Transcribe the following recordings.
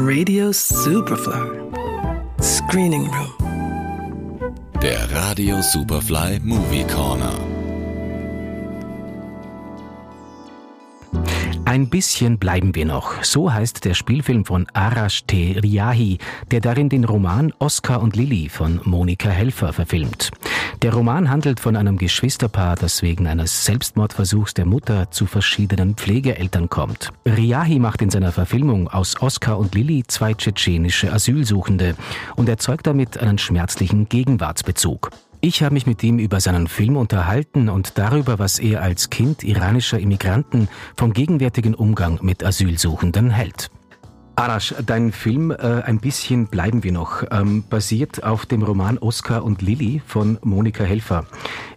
Radio Superfly. Screening Room. Der Radio Superfly Movie Corner. Ein bisschen bleiben wir noch. So heißt der Spielfilm von Arash T. Riahi, der darin den Roman Oscar und Lilly von Monika Helfer verfilmt. Der Roman handelt von einem Geschwisterpaar, das wegen eines Selbstmordversuchs der Mutter zu verschiedenen Pflegeeltern kommt. Riahi macht in seiner Verfilmung aus Oscar und Lilly zwei tschetschenische Asylsuchende und erzeugt damit einen schmerzlichen Gegenwartsbezug. Ich habe mich mit ihm über seinen Film unterhalten und darüber, was er als Kind iranischer Immigranten vom gegenwärtigen Umgang mit Asylsuchenden hält. Arash, dein Film äh, Ein bisschen bleiben wir noch, ähm, basiert auf dem Roman Oskar und Lilly von Monika Helfer.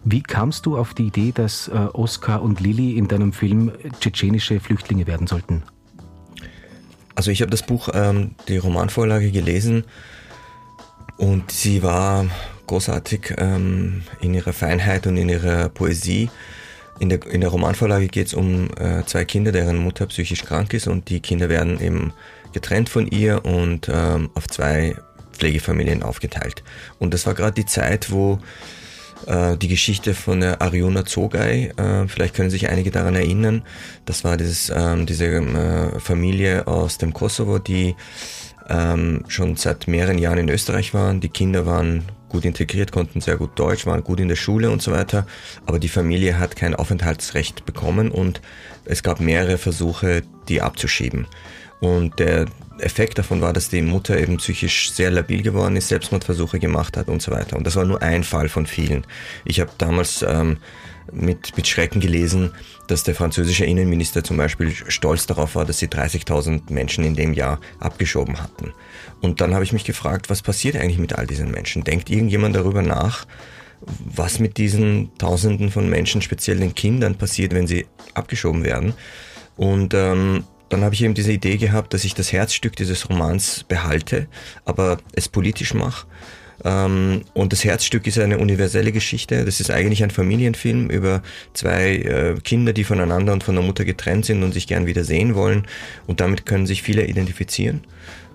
Wie kamst du auf die Idee, dass äh, Oskar und Lilly in deinem Film tschetschenische Flüchtlinge werden sollten? Also ich habe das Buch, ähm, die Romanvorlage gelesen und sie war großartig ähm, in ihrer Feinheit und in ihrer Poesie. In der, in der Romanvorlage geht es um äh, zwei Kinder, deren Mutter psychisch krank ist und die Kinder werden eben getrennt von ihr und ähm, auf zwei Pflegefamilien aufgeteilt. Und das war gerade die Zeit, wo äh, die Geschichte von der Ariona Zogai, äh, vielleicht können sich einige daran erinnern, das war dieses, ähm, diese äh, Familie aus dem Kosovo, die ähm, schon seit mehreren Jahren in Österreich waren. Die Kinder waren gut integriert, konnten sehr gut Deutsch, waren gut in der Schule und so weiter. Aber die Familie hat kein Aufenthaltsrecht bekommen und es gab mehrere Versuche, die abzuschieben. Und der Effekt davon war, dass die Mutter eben psychisch sehr labil geworden ist, Selbstmordversuche gemacht hat und so weiter. Und das war nur ein Fall von vielen. Ich habe damals ähm, mit, mit Schrecken gelesen, dass der französische Innenminister zum Beispiel stolz darauf war, dass sie 30.000 Menschen in dem Jahr abgeschoben hatten. Und dann habe ich mich gefragt, was passiert eigentlich mit all diesen Menschen? Denkt irgendjemand darüber nach, was mit diesen Tausenden von Menschen, speziell den Kindern, passiert, wenn sie abgeschoben werden? Und ähm, dann habe ich eben diese Idee gehabt, dass ich das Herzstück dieses Romans behalte, aber es politisch mache ähm, und das Herzstück ist eine universelle Geschichte. Das ist eigentlich ein Familienfilm über zwei äh, Kinder, die voneinander und von der Mutter getrennt sind und sich gern wieder sehen wollen. Und damit können sich viele identifizieren.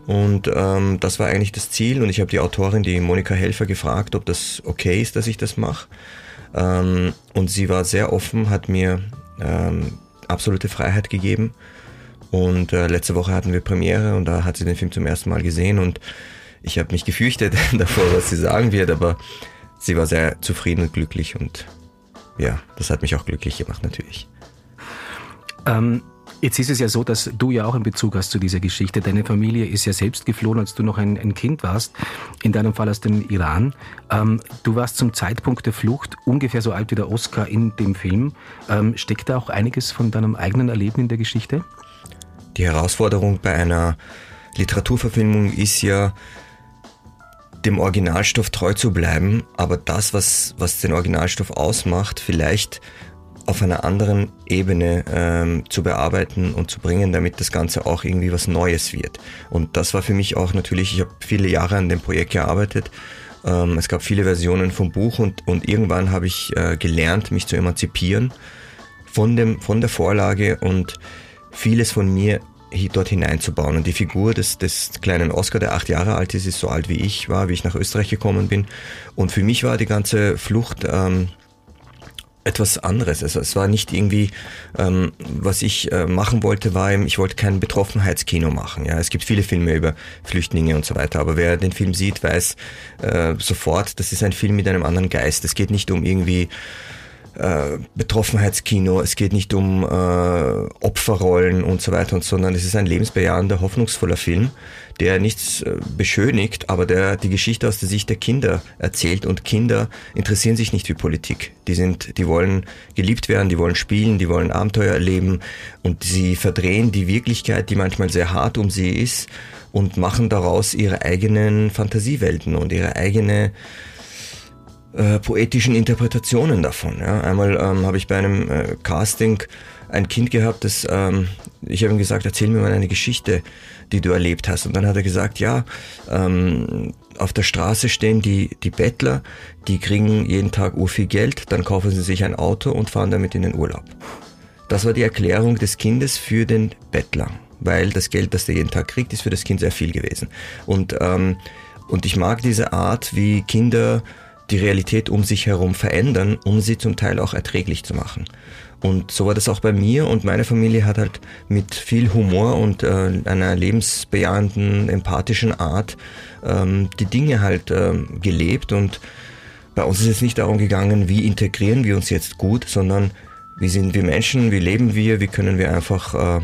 Und ähm, das war eigentlich das Ziel. Und ich habe die Autorin, die Monika Helfer, gefragt, ob das okay ist, dass ich das mache. Ähm, und sie war sehr offen, hat mir ähm, absolute Freiheit gegeben. Und äh, letzte Woche hatten wir Premiere und da hat sie den Film zum ersten Mal gesehen und ich habe mich gefürchtet davor, was sie sagen wird, aber sie war sehr zufrieden und glücklich und ja, das hat mich auch glücklich gemacht natürlich. Ähm, jetzt ist es ja so, dass du ja auch einen Bezug hast zu dieser Geschichte. Deine Familie ist ja selbst geflohen, als du noch ein, ein Kind warst, in deinem Fall aus dem Iran. Ähm, du warst zum Zeitpunkt der Flucht ungefähr so alt wie der Oscar in dem Film. Ähm, steckt da auch einiges von deinem eigenen Erleben in der Geschichte? Die Herausforderung bei einer Literaturverfilmung ist ja, dem Originalstoff treu zu bleiben, aber das, was, was den Originalstoff ausmacht, vielleicht auf einer anderen Ebene ähm, zu bearbeiten und zu bringen, damit das Ganze auch irgendwie was Neues wird. Und das war für mich auch natürlich, ich habe viele Jahre an dem Projekt gearbeitet. Ähm, es gab viele Versionen vom Buch und, und irgendwann habe ich äh, gelernt, mich zu emanzipieren von, dem, von der Vorlage und vieles von mir dort hineinzubauen. Und die Figur des, des kleinen Oscar, der acht Jahre alt ist, ist so alt wie ich war, wie ich nach Österreich gekommen bin. Und für mich war die ganze Flucht ähm, etwas anderes. Also es war nicht irgendwie, ähm, was ich äh, machen wollte, war, ich wollte kein Betroffenheitskino machen. Ja, es gibt viele Filme über Flüchtlinge und so weiter, aber wer den Film sieht, weiß äh, sofort, das ist ein Film mit einem anderen Geist. Es geht nicht um irgendwie äh, Betroffenheitskino, es geht nicht um äh, Opferrollen und so weiter, und, sondern es ist ein lebensbejahender, hoffnungsvoller Film, der nichts äh, beschönigt, aber der die Geschichte aus der Sicht der Kinder erzählt und Kinder interessieren sich nicht für Politik. Die sind, die wollen geliebt werden, die wollen spielen, die wollen Abenteuer erleben und sie verdrehen die Wirklichkeit, die manchmal sehr hart um sie ist und machen daraus ihre eigenen Fantasiewelten und ihre eigene äh, poetischen Interpretationen davon. Ja. Einmal ähm, habe ich bei einem äh, Casting ein Kind gehabt, das ähm, ich habe ihm gesagt, erzähl mir mal eine Geschichte, die du erlebt hast. Und dann hat er gesagt, ja, ähm, auf der Straße stehen die, die Bettler, die kriegen jeden Tag ur viel Geld, dann kaufen sie sich ein Auto und fahren damit in den Urlaub. Das war die Erklärung des Kindes für den Bettler. weil das Geld, das der jeden Tag kriegt, ist für das Kind sehr viel gewesen. Und, ähm, und ich mag diese Art, wie Kinder die Realität um sich herum verändern, um sie zum Teil auch erträglich zu machen. Und so war das auch bei mir und meine Familie hat halt mit viel Humor und äh, einer lebensbejahenden, empathischen Art ähm, die Dinge halt ähm, gelebt und bei uns ist es nicht darum gegangen, wie integrieren wir uns jetzt gut, sondern wie sind wir Menschen, wie leben wir, wie können wir einfach äh,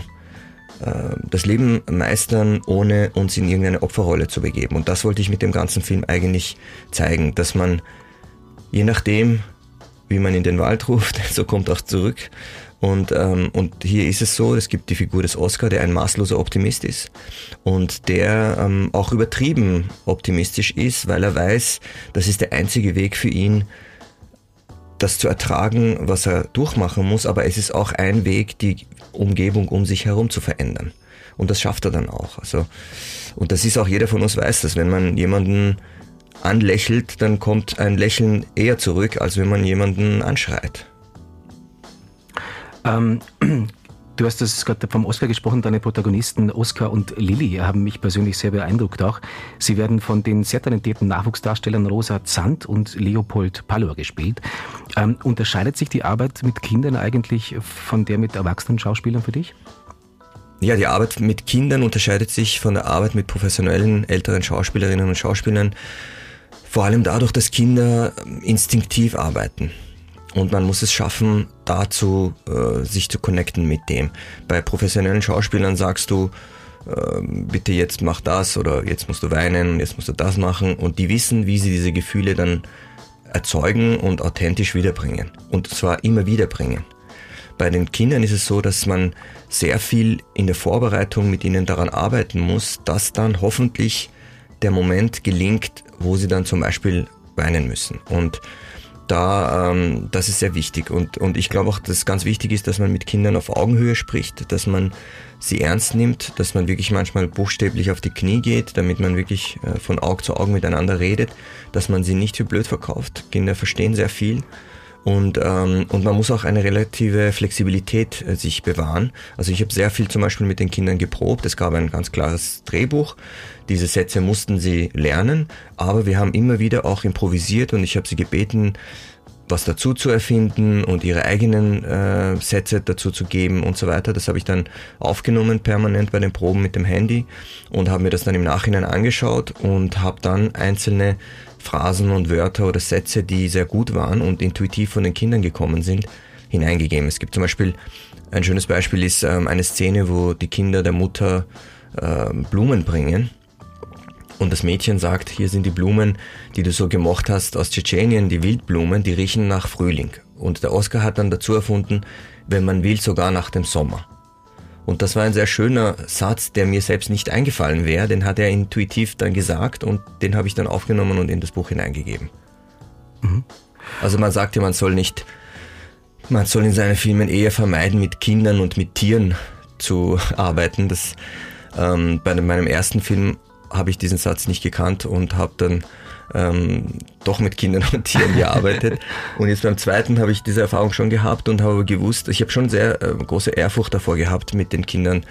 das Leben meistern, ohne uns in irgendeine Opferrolle zu begeben. Und das wollte ich mit dem ganzen Film eigentlich zeigen, dass man je nachdem, wie man in den Wald ruft, so kommt auch zurück. Und, ähm, und hier ist es so, es gibt die Figur des Oscar, der ein maßloser Optimist ist und der ähm, auch übertrieben optimistisch ist, weil er weiß, das ist der einzige Weg für ihn, das zu ertragen, was er durchmachen muss, aber es ist auch ein Weg, die Umgebung um sich herum zu verändern. Und das schafft er dann auch. Also, und das ist auch jeder von uns weiß, dass wenn man jemanden anlächelt, dann kommt ein Lächeln eher zurück, als wenn man jemanden anschreit. Ähm, du hast das gerade vom Oscar gesprochen, deine Protagonisten Oscar und Lilly haben mich persönlich sehr beeindruckt auch. Sie werden von den sehr talentierten Nachwuchsdarstellern Rosa Zandt und Leopold Pallor gespielt. Ähm, unterscheidet sich die Arbeit mit Kindern eigentlich von der mit erwachsenen Schauspielern für dich? Ja, die Arbeit mit Kindern unterscheidet sich von der Arbeit mit professionellen älteren Schauspielerinnen und Schauspielern vor allem dadurch, dass Kinder instinktiv arbeiten. Und man muss es schaffen, dazu äh, sich zu connecten mit dem. Bei professionellen Schauspielern sagst du, äh, bitte jetzt mach das oder jetzt musst du weinen, jetzt musst du das machen. Und die wissen, wie sie diese Gefühle dann erzeugen und authentisch wiederbringen. Und zwar immer wiederbringen. Bei den Kindern ist es so, dass man sehr viel in der Vorbereitung mit ihnen daran arbeiten muss, dass dann hoffentlich der Moment gelingt, wo sie dann zum Beispiel weinen müssen. Und da, ähm, das ist sehr wichtig. Und, und ich glaube auch, dass ganz wichtig ist, dass man mit Kindern auf Augenhöhe spricht, dass man sie ernst nimmt, dass man wirklich manchmal buchstäblich auf die Knie geht, damit man wirklich äh, von Auge zu Auge miteinander redet, dass man sie nicht für blöd verkauft. Kinder verstehen sehr viel und, ähm, und man muss auch eine relative Flexibilität äh, sich bewahren. Also ich habe sehr viel zum Beispiel mit den Kindern geprobt. Es gab ein ganz klares Drehbuch. Diese Sätze mussten sie lernen, aber wir haben immer wieder auch improvisiert und ich habe sie gebeten, was dazu zu erfinden und ihre eigenen äh, Sätze dazu zu geben und so weiter. Das habe ich dann aufgenommen permanent bei den Proben mit dem Handy und habe mir das dann im Nachhinein angeschaut und habe dann einzelne Phrasen und Wörter oder Sätze, die sehr gut waren und intuitiv von den Kindern gekommen sind, hineingegeben. Es gibt zum Beispiel, ein schönes Beispiel ist ähm, eine Szene, wo die Kinder der Mutter äh, Blumen bringen und das Mädchen sagt, hier sind die Blumen, die du so gemocht hast aus Tschetschenien, die Wildblumen, die riechen nach Frühling. Und der Oscar hat dann dazu erfunden, wenn man will, sogar nach dem Sommer. Und das war ein sehr schöner Satz, der mir selbst nicht eingefallen wäre. Den hat er intuitiv dann gesagt und den habe ich dann aufgenommen und in das Buch hineingegeben. Mhm. Also man sagt ja, man soll nicht, man soll in seinen Filmen eher vermeiden, mit Kindern und mit Tieren zu arbeiten. Das, ähm, bei meinem ersten Film habe ich diesen Satz nicht gekannt und habe dann ähm, doch mit Kindern und Tieren gearbeitet. und jetzt beim zweiten habe ich diese Erfahrung schon gehabt und habe gewusst, ich habe schon sehr äh, große Ehrfurcht davor gehabt, mit den Kindern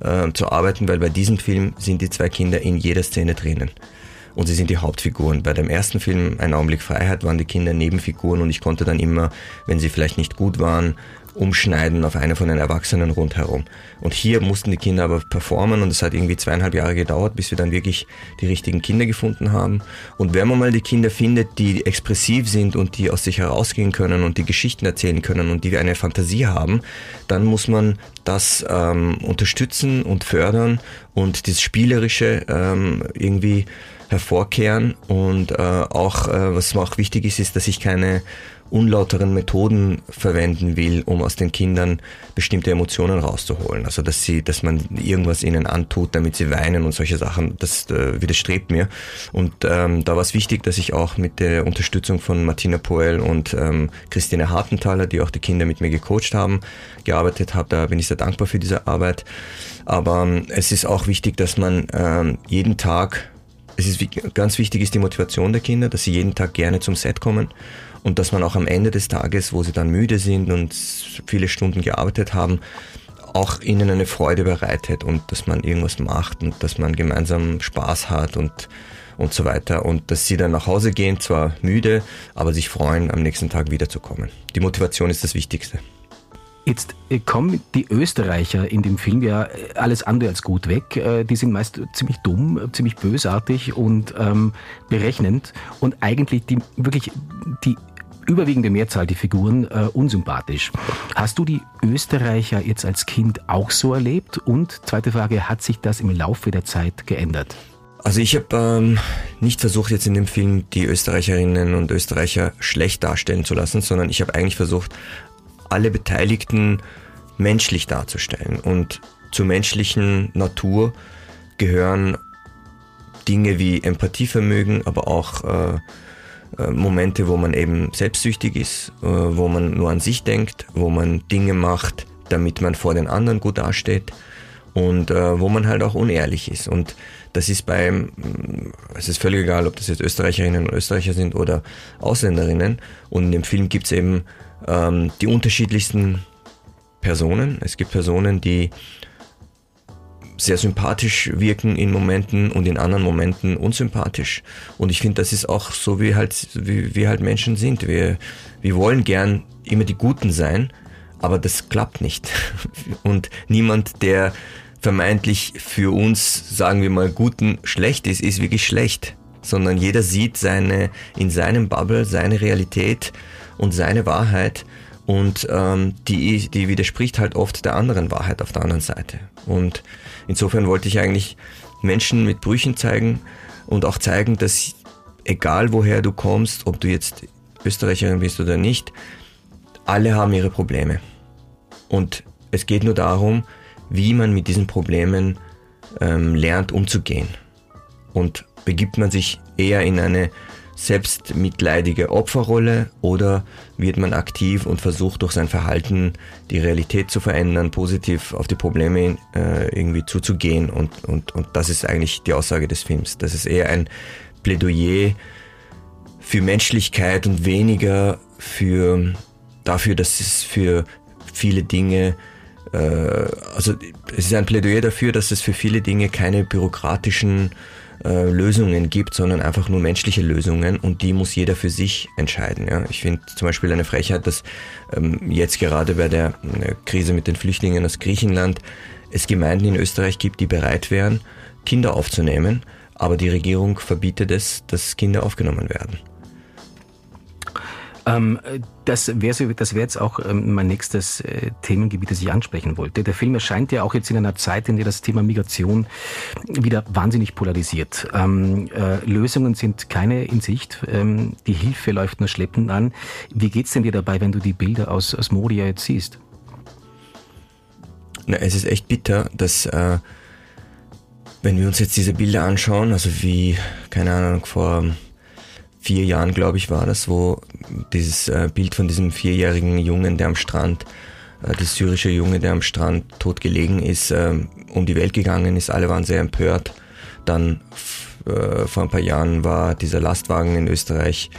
äh, zu arbeiten, weil bei diesem Film sind die zwei Kinder in jeder Szene drinnen. Und sie sind die Hauptfiguren. Bei dem ersten Film, Ein Augenblick Freiheit, waren die Kinder Nebenfiguren und ich konnte dann immer, wenn sie vielleicht nicht gut waren, umschneiden auf eine von den Erwachsenen rundherum. Und hier mussten die Kinder aber performen und es hat irgendwie zweieinhalb Jahre gedauert, bis wir dann wirklich die richtigen Kinder gefunden haben. Und wenn man mal die Kinder findet, die expressiv sind und die aus sich herausgehen können und die Geschichten erzählen können und die eine Fantasie haben, dann muss man das ähm, unterstützen und fördern und das Spielerische ähm, irgendwie hervorkehren. Und äh, auch, äh, was auch wichtig ist, ist, dass ich keine unlauteren Methoden verwenden will, um aus den Kindern bestimmte Emotionen rauszuholen. Also dass sie, dass man irgendwas ihnen antut, damit sie weinen und solche Sachen, das äh, widerstrebt mir. Und ähm, da war es wichtig, dass ich auch mit der Unterstützung von Martina Poel und ähm, Christine Hartenthaler, die auch die Kinder mit mir gecoacht haben, gearbeitet habe. Da bin ich sehr dankbar für diese Arbeit. Aber ähm, es ist auch wichtig, dass man ähm, jeden Tag es ist ganz wichtig ist die Motivation der Kinder, dass sie jeden Tag gerne zum Set kommen und dass man auch am Ende des Tages, wo sie dann müde sind und viele Stunden gearbeitet haben, auch ihnen eine Freude bereitet und dass man irgendwas macht und dass man gemeinsam Spaß hat und und so weiter. Und dass sie dann nach Hause gehen, zwar müde, aber sich freuen, am nächsten Tag wiederzukommen. Die Motivation ist das Wichtigste. Jetzt äh, kommen die Österreicher in dem Film ja äh, alles andere als gut weg. Äh, die sind meist ziemlich dumm, ziemlich bösartig und ähm, berechnend und eigentlich die wirklich die überwiegende Mehrzahl die Figuren äh, unsympathisch. Hast du die Österreicher jetzt als Kind auch so erlebt? Und zweite Frage, hat sich das im Laufe der Zeit geändert? Also ich habe ähm, nicht versucht jetzt in dem Film die Österreicherinnen und Österreicher schlecht darstellen zu lassen, sondern ich habe eigentlich versucht, alle Beteiligten menschlich darzustellen. Und zur menschlichen Natur gehören Dinge wie Empathievermögen, aber auch äh, äh, Momente, wo man eben selbstsüchtig ist, äh, wo man nur an sich denkt, wo man Dinge macht, damit man vor den anderen gut dasteht und äh, wo man halt auch unehrlich ist. Und das ist beim, es ist völlig egal, ob das jetzt Österreicherinnen und Österreicher sind oder Ausländerinnen. Und in dem Film gibt es eben ähm, die unterschiedlichsten Personen. Es gibt Personen, die sehr sympathisch wirken in Momenten und in anderen Momenten unsympathisch. Und ich finde, das ist auch so, wie halt, wie, wie halt Menschen sind. Wir, wir wollen gern immer die Guten sein, aber das klappt nicht. Und niemand, der vermeintlich für uns, sagen wir mal, Guten schlecht ist, ist wirklich schlecht. Sondern jeder sieht seine, in seinem Bubble seine Realität und seine Wahrheit und ähm, die, die widerspricht halt oft der anderen Wahrheit auf der anderen Seite. Und insofern wollte ich eigentlich Menschen mit Brüchen zeigen und auch zeigen, dass egal woher du kommst, ob du jetzt Österreicherin bist oder nicht, alle haben ihre Probleme. Und es geht nur darum, wie man mit diesen Problemen ähm, lernt umzugehen. Und begibt man sich eher in eine selbstmitleidige Opferrolle oder wird man aktiv und versucht durch sein Verhalten die Realität zu verändern, positiv auf die Probleme äh, irgendwie zuzugehen und, und, und das ist eigentlich die Aussage des Films. Das ist eher ein Plädoyer für Menschlichkeit und weniger für dafür, dass es für viele Dinge äh, also es ist ein Plädoyer dafür, dass es für viele Dinge keine bürokratischen äh, Lösungen gibt, sondern einfach nur menschliche Lösungen und die muss jeder für sich entscheiden. Ja. Ich finde zum Beispiel eine Frechheit, dass ähm, jetzt gerade bei der äh, Krise mit den Flüchtlingen aus Griechenland es Gemeinden in Österreich gibt, die bereit wären, Kinder aufzunehmen, aber die Regierung verbietet es, dass Kinder aufgenommen werden. Ähm, das wäre so, das wär jetzt auch ähm, mein nächstes äh, Themengebiet, das ich ansprechen wollte. Der Film erscheint ja auch jetzt in einer Zeit, in der das Thema Migration wieder wahnsinnig polarisiert. Ähm, äh, Lösungen sind keine in Sicht. Ähm, die Hilfe läuft nur schleppend an. Wie geht's denn dir dabei, wenn du die Bilder aus, aus Moria jetzt siehst? Na, es ist echt bitter, dass äh, wenn wir uns jetzt diese Bilder anschauen, also wie, keine Ahnung, vor vier Jahren, glaube ich, war das, wo dieses äh, Bild von diesem vierjährigen Jungen, der am Strand, äh, das syrische Junge, der am Strand tot gelegen ist, äh, um die Welt gegangen ist. Alle waren sehr empört. Dann äh, vor ein paar Jahren war dieser Lastwagen in Österreich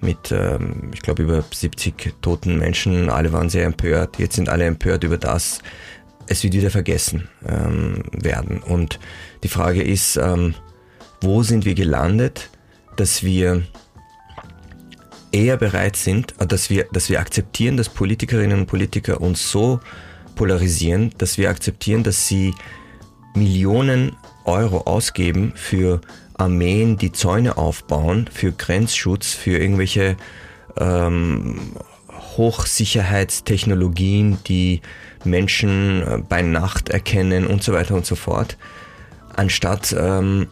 mit, ähm, ich glaube, über 70 toten Menschen. Alle waren sehr empört. Jetzt sind alle empört über das. Es wird wieder vergessen ähm, werden. Und die Frage ist, ähm, wo sind wir gelandet, dass wir eher bereit sind, dass wir, dass wir akzeptieren, dass Politikerinnen und Politiker uns so polarisieren, dass wir akzeptieren, dass sie Millionen Euro ausgeben für Armeen, die Zäune aufbauen, für Grenzschutz, für irgendwelche ähm, Hochsicherheitstechnologien, die Menschen äh, bei Nacht erkennen und so weiter und so fort, anstatt ähm,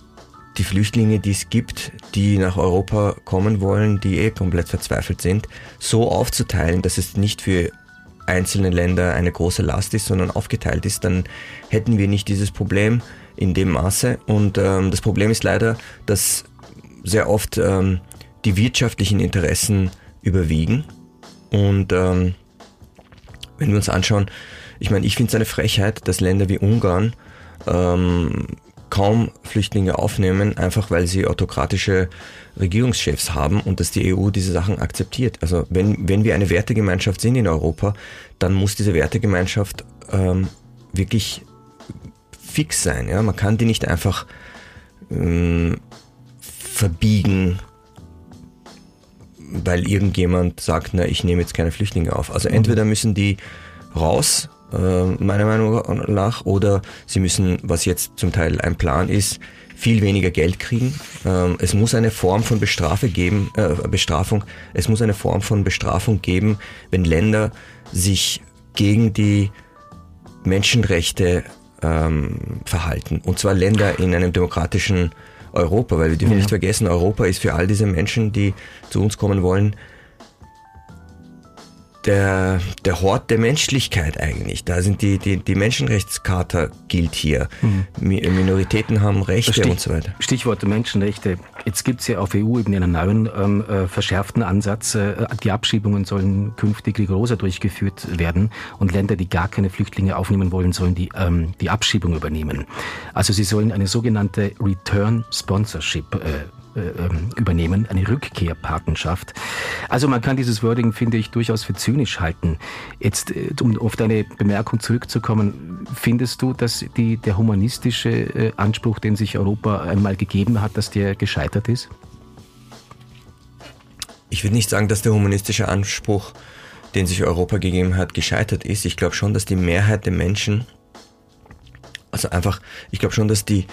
die Flüchtlinge, die es gibt, die nach Europa kommen wollen, die eh komplett verzweifelt sind, so aufzuteilen, dass es nicht für einzelne Länder eine große Last ist, sondern aufgeteilt ist, dann hätten wir nicht dieses Problem in dem Maße. Und ähm, das Problem ist leider, dass sehr oft ähm, die wirtschaftlichen Interessen überwiegen. Und ähm, wenn wir uns anschauen, ich meine, ich finde es eine Frechheit, dass Länder wie Ungarn ähm, kaum Flüchtlinge aufnehmen, einfach weil sie autokratische Regierungschefs haben und dass die EU diese Sachen akzeptiert. Also wenn, wenn wir eine Wertegemeinschaft sind in Europa, dann muss diese Wertegemeinschaft ähm, wirklich fix sein. Ja? Man kann die nicht einfach ähm, verbiegen, weil irgendjemand sagt, na, ich nehme jetzt keine Flüchtlinge auf. Also entweder müssen die raus, äh, meiner Meinung nach, oder sie müssen, was jetzt zum Teil ein Plan ist, viel weniger Geld kriegen. Ähm, es muss eine Form von Bestrafe geben, äh, Bestrafung. Es muss eine Form von Bestrafung geben, wenn Länder sich gegen die Menschenrechte ähm, verhalten. Und zwar Länder in einem demokratischen Europa, weil wir dürfen ja. nicht vergessen, Europa ist für all diese Menschen, die zu uns kommen wollen, der, der Hort der Menschlichkeit eigentlich. Da sind die, die, die Menschenrechtscharta gilt hier. Mhm. Minoritäten haben Rechte Stich, und so weiter. Stichwort Menschenrechte. Jetzt gibt es ja auf EU-Ebene einen neuen ähm, äh, verschärften Ansatz. Äh, die Abschiebungen sollen künftig rigoroser durchgeführt werden und Länder, die gar keine Flüchtlinge aufnehmen wollen, sollen die, ähm, die Abschiebung übernehmen. Also sie sollen eine sogenannte Return Sponsorship äh, übernehmen, eine Rückkehrpatenschaft. Also man kann dieses Wording, finde ich, durchaus für zynisch halten. Jetzt, äh, um auf deine Bemerkung zurückzukommen, findest du, dass die, der humanistische äh, Anspruch, den sich Europa einmal gegeben hat, dass der gescheitert ist? Ich würde nicht sagen, dass der humanistische Anspruch, den sich Europa gegeben hat, gescheitert ist. Ich glaube schon, dass die Mehrheit der Menschen, also einfach, ich glaube schon, dass die,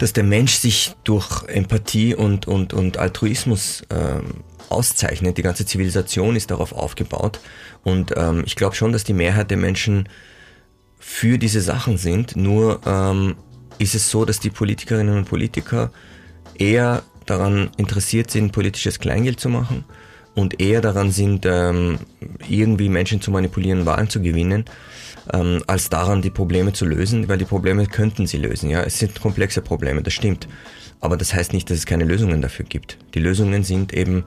dass der Mensch sich durch Empathie und, und, und Altruismus ähm, auszeichnet. Die ganze Zivilisation ist darauf aufgebaut. Und ähm, ich glaube schon, dass die Mehrheit der Menschen für diese Sachen sind. Nur ähm, ist es so, dass die Politikerinnen und Politiker eher daran interessiert sind, politisches Kleingeld zu machen und eher daran sind, ähm, irgendwie Menschen zu manipulieren, Wahlen zu gewinnen, ähm, als daran, die Probleme zu lösen, weil die Probleme könnten sie lösen. Ja, es sind komplexe Probleme, das stimmt. Aber das heißt nicht, dass es keine Lösungen dafür gibt. Die Lösungen sind eben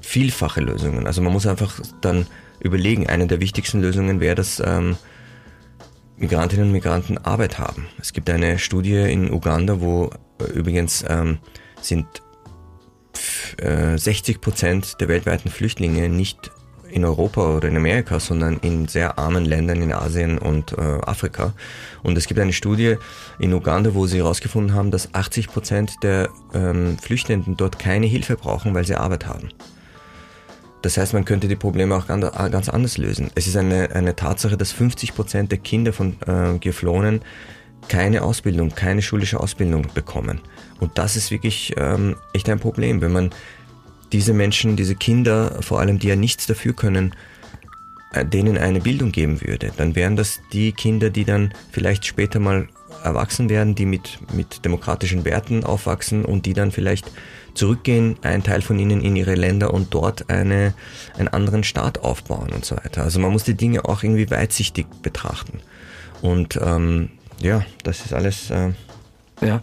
vielfache Lösungen. Also man muss einfach dann überlegen, eine der wichtigsten Lösungen wäre, dass ähm, Migrantinnen und Migranten Arbeit haben. Es gibt eine Studie in Uganda, wo äh, übrigens ähm, sind 60 äh, Prozent der weltweiten Flüchtlinge nicht in Europa oder in Amerika, sondern in sehr armen Ländern in Asien und äh, Afrika. Und es gibt eine Studie in Uganda, wo sie herausgefunden haben, dass 80 Prozent der ähm, Flüchtenden dort keine Hilfe brauchen, weil sie Arbeit haben. Das heißt, man könnte die Probleme auch ganz, ganz anders lösen. Es ist eine, eine Tatsache, dass 50 Prozent der Kinder von äh, Geflohenen keine Ausbildung, keine schulische Ausbildung bekommen. Und das ist wirklich ähm, echt ein Problem, wenn man diese Menschen, diese Kinder, vor allem die ja nichts dafür können, äh, denen eine Bildung geben würde, dann wären das die Kinder, die dann vielleicht später mal erwachsen werden, die mit, mit demokratischen Werten aufwachsen und die dann vielleicht zurückgehen, ein Teil von ihnen in ihre Länder und dort eine, einen anderen Staat aufbauen und so weiter. Also man muss die Dinge auch irgendwie weitsichtig betrachten. Und ähm, ja, das ist alles. Äh, ja.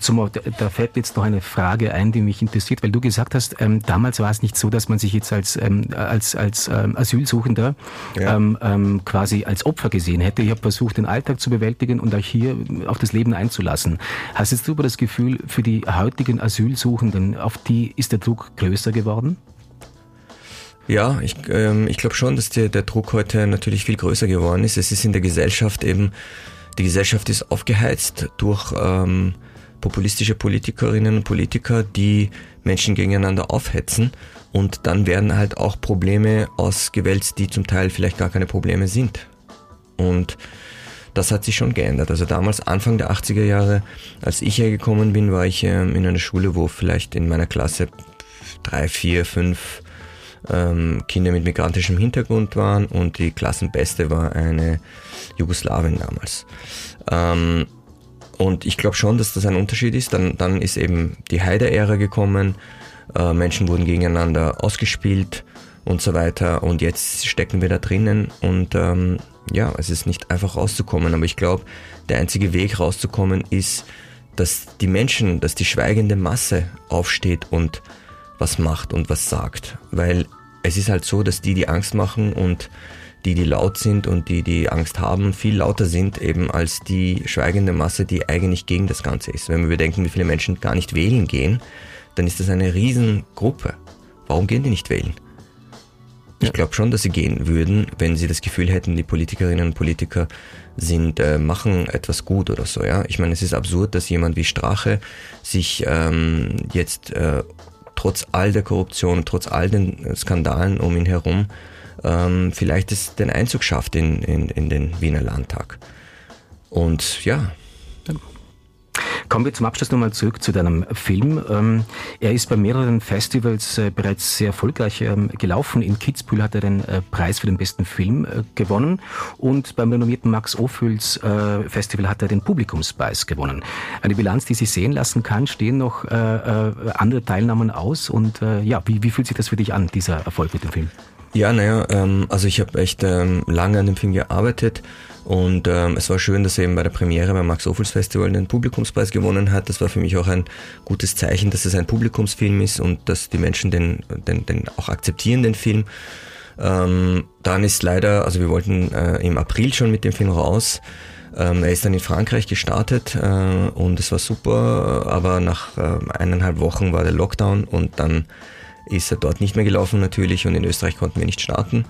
Zum, da fällt jetzt noch eine Frage ein, die mich interessiert, weil du gesagt hast, ähm, damals war es nicht so, dass man sich jetzt als, ähm, als, als ähm, Asylsuchender ja. Ähm, ähm, quasi als Opfer gesehen hätte. Ich habe versucht, den Alltag zu bewältigen und auch hier auf das Leben einzulassen. Hast du aber das Gefühl, für die heutigen Asylsuchenden, auf die ist der Druck größer geworden? Ja, ich, ähm, ich glaube schon, dass der, der Druck heute natürlich viel größer geworden ist. Es ist in der Gesellschaft eben, die Gesellschaft ist aufgeheizt durch ähm, populistische Politikerinnen und Politiker, die Menschen gegeneinander aufhetzen und dann werden halt auch Probleme ausgewälzt, die zum Teil vielleicht gar keine Probleme sind. Und das hat sich schon geändert. Also damals, Anfang der 80er Jahre, als ich hergekommen bin, war ich ähm, in einer Schule, wo vielleicht in meiner Klasse drei, vier, fünf ähm, Kinder mit migrantischem Hintergrund waren und die Klassenbeste war eine Jugoslawin damals. Ähm, und ich glaube schon, dass das ein Unterschied ist. Dann, dann ist eben die Heide-Ära gekommen, äh, Menschen wurden gegeneinander ausgespielt und so weiter. Und jetzt stecken wir da drinnen und ähm, ja, es ist nicht einfach rauszukommen. Aber ich glaube, der einzige Weg rauszukommen ist, dass die Menschen, dass die schweigende Masse aufsteht und was macht und was sagt. Weil es ist halt so, dass die, die Angst machen und die, die laut sind und die, die Angst haben, viel lauter sind eben als die schweigende Masse, die eigentlich gegen das Ganze ist. Wenn wir bedenken, wie viele Menschen gar nicht wählen gehen, dann ist das eine Riesengruppe. Warum gehen die nicht wählen? Ich glaube schon, dass sie gehen würden, wenn sie das Gefühl hätten, die Politikerinnen und Politiker sind, äh, machen etwas gut oder so. Ja, ich meine, es ist absurd, dass jemand wie Strache sich ähm, jetzt äh, trotz all der Korruption, trotz all den Skandalen um ihn herum, ähm, vielleicht es den Einzug schafft in, in, in den Wiener Landtag. Und ja, Kommen wir zum Abschluss nochmal zurück zu deinem Film. Ähm, er ist bei mehreren Festivals äh, bereits sehr erfolgreich ähm, gelaufen. In Kitzbühel hat er den äh, Preis für den besten Film äh, gewonnen und beim renommierten Max Ophüls Festival hat er den Publikumspreis gewonnen. Eine Bilanz, die sich sehen lassen kann, stehen noch andere Teilnahmen aus und ja, wie, wie fühlt sich das für dich an, dieser Erfolg mit dem Film? Ja, naja, ähm, also ich habe echt lange an dem Film gearbeitet und ähm, es war schön, dass er eben bei der Premiere beim Max Ophüls Festival den Publikumspreis gewonnen hat. Das war für mich auch ein gutes Zeichen, dass es ein Publikumsfilm ist und dass die Menschen den, den, den auch akzeptieren, den Film. Ähm, dann ist leider, also wir wollten äh, im April schon mit dem Film raus. Ähm, er ist dann in Frankreich gestartet äh, und es war super, aber nach äh, eineinhalb Wochen war der Lockdown und dann ist er dort nicht mehr gelaufen natürlich und in Österreich konnten wir nicht starten.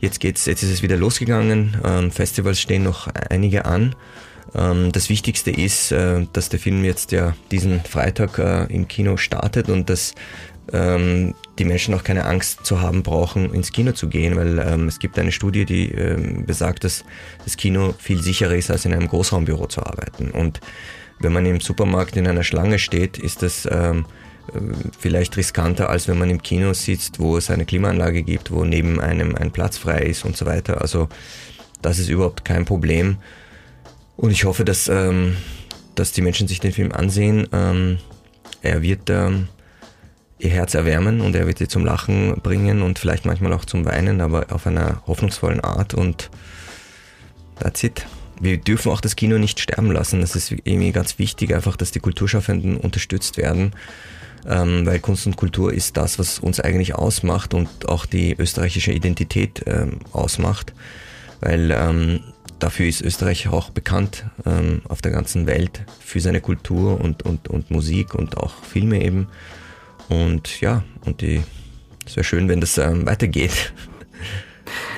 Jetzt geht's, jetzt ist es wieder losgegangen. Ähm, Festivals stehen noch einige an. Ähm, das Wichtigste ist, äh, dass der Film jetzt ja diesen Freitag äh, im Kino startet und dass ähm, die Menschen auch keine Angst zu haben brauchen, ins Kino zu gehen, weil ähm, es gibt eine Studie, die ähm, besagt, dass das Kino viel sicherer ist, als in einem Großraumbüro zu arbeiten. Und wenn man im Supermarkt in einer Schlange steht, ist das ähm, äh, vielleicht riskanter, als wenn man im Kino sitzt, wo es eine Klimaanlage gibt, wo neben einem ein Platz frei ist und so weiter. Also das ist überhaupt kein Problem. Und ich hoffe, dass, ähm, dass die Menschen sich den Film ansehen. Ähm, er wird ähm, ihr Herz erwärmen und er wird sie zum Lachen bringen und vielleicht manchmal auch zum Weinen, aber auf einer hoffnungsvollen Art und that's it. Wir dürfen auch das Kino nicht sterben lassen. Das ist irgendwie ganz wichtig, einfach, dass die Kulturschaffenden unterstützt werden ähm, weil Kunst und Kultur ist das, was uns eigentlich ausmacht und auch die österreichische Identität ähm, ausmacht, weil ähm, dafür ist Österreich auch bekannt ähm, auf der ganzen Welt für seine Kultur und, und, und Musik und auch Filme eben. Und ja, und die, es wäre schön, wenn das ähm, weitergeht.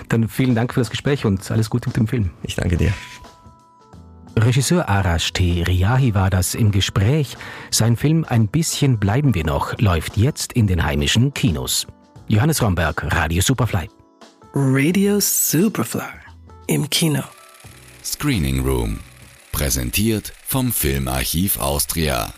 Dann vielen Dank für das Gespräch und alles Gute mit dem Film. Ich danke dir. Regisseur Arash T. Riyahi war das im Gespräch. Sein Film Ein bisschen bleiben wir noch läuft jetzt in den heimischen Kinos. Johannes Romberg, Radio Superfly. Radio Superfly im Kino. Screening Room. Präsentiert vom Filmarchiv Austria.